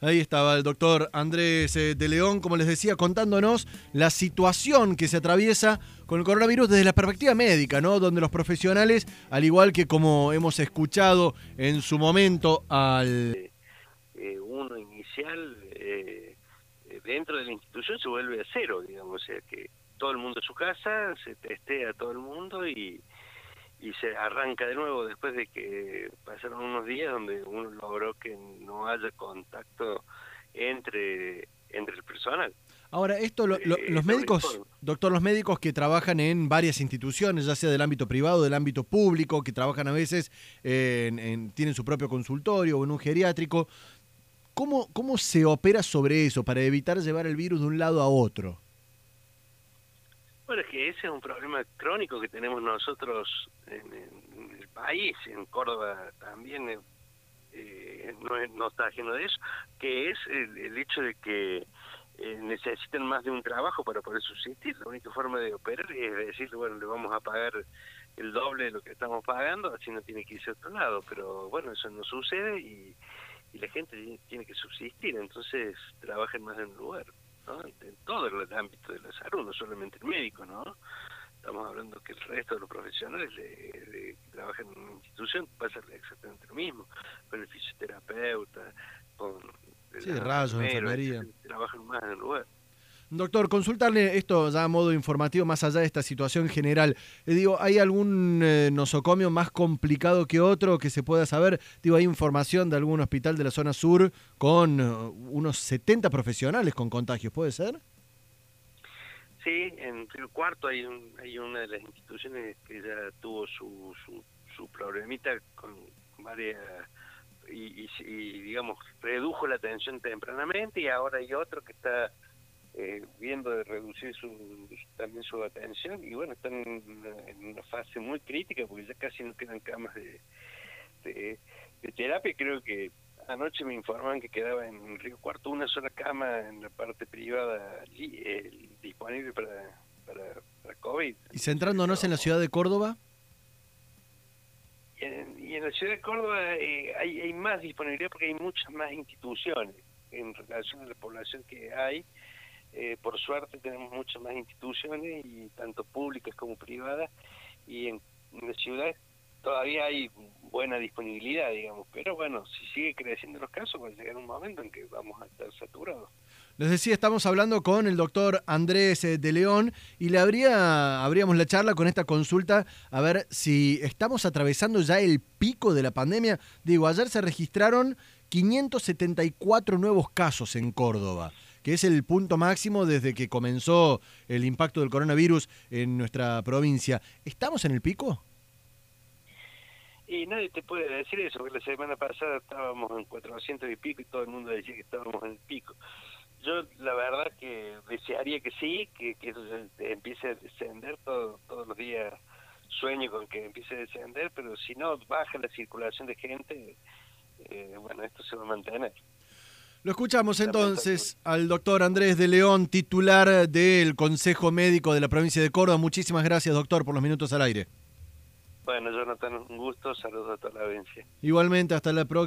Ahí estaba el doctor Andrés eh, de León, como les decía, contándonos la situación que se atraviesa con el coronavirus desde la perspectiva médica, ¿no? Donde los profesionales, al igual que como hemos escuchado en su momento al... Eh, uno inicial eh, dentro de la institución se vuelve a cero, digamos, o sea que todo el mundo en su casa, se testea a todo el mundo y y se arranca de nuevo después de que pasaron unos días donde uno logró que no haya contacto entre entre el personal. Ahora, esto eh, los médicos, doctor, los médicos que trabajan en varias instituciones, ya sea del ámbito privado, del ámbito público, que trabajan a veces, en, tienen su propio consultorio o en un geriátrico, ¿cómo, ¿cómo se opera sobre eso para evitar llevar el virus de un lado a otro? Bueno, es que ese es un problema crónico que tenemos nosotros en, el país, en Córdoba también, eh, eh, no, está ajeno de eso, que es el, hecho de que eh, necesitan más de un trabajo para poder subsistir. La única forma de operar es decir, bueno, le vamos a pagar el doble de lo que estamos pagando, así no tiene que irse a otro lado. Pero bueno, eso no sucede y, la gente tiene que subsistir, entonces trabajan más en un lugar en todo el ámbito de la salud, no solamente el médico, ¿no? Estamos hablando que el resto de los profesionales que trabajan en una institución pasa exactamente lo mismo, con el fisioterapeuta, con el sí, rayos, enfermería. Trabajan más en el lugar. Doctor, consultarle esto ya a modo informativo, más allá de esta situación general. Le digo, ¿hay algún eh, nosocomio más complicado que otro que se pueda saber? Digo, hay información de algún hospital de la zona sur con uh, unos 70 profesionales con contagios, ¿puede ser? Sí, en Río Cuarto hay, hay una de las instituciones que ya tuvo su, su, su problemita con varias y, y, digamos redujo la atención tempranamente y ahora hay otro que está eh, viendo de reducir su, también su atención y bueno, están en una, fase muy crítica porque ya casi no quedan camas de, de, terapia. Creo que anoche me informaban que quedaba en Río Cuarto una sola cama en la parte privada eh, disponible para, para, COVID. ¿Y centrándonos en la ciudad de Córdoba? Y en, la ciudad de Córdoba eh, hay, hay más disponibilidad porque hay muchas más instituciones en relación a la población que hay. Eh, por suerte tenemos muchas más instituciones, y tanto públicas como privadas, y en, la ciudad todavía hay buena disponibilidad, digamos, pero bueno, si sigue creciendo los casos, va a llegar un momento en que vamos a estar saturados. Les decía, estamos hablando con el doctor Andrés eh, de León y le habría, abríamos la charla con esta consulta a ver si estamos atravesando ya el pico de la pandemia. Digo, ayer se registraron 574 nuevos casos en Córdoba que es el punto máximo desde que comenzó el impacto del coronavirus en nuestra provincia. ¿Estamos en el pico? Y nadie te puede decir eso, porque la semana pasada estábamos en 400 y pico y todo el mundo decía que estábamos en el pico. Yo la verdad que desearía que sí, que, que eso empiece a descender todo, todos los días. Sueño con que empiece a descender, pero si no baja la circulación de gente, eh, bueno, esto se va a mantener. Lo escuchamos entonces al doctor Andrés de León, titular del Consejo Médico de la provincia de Córdoba. Muchísimas gracias, doctor, por los minutos al aire. Bueno, Jonathan, un gusto. Saludos a toda la audiencia. Igualmente, hasta la próxima.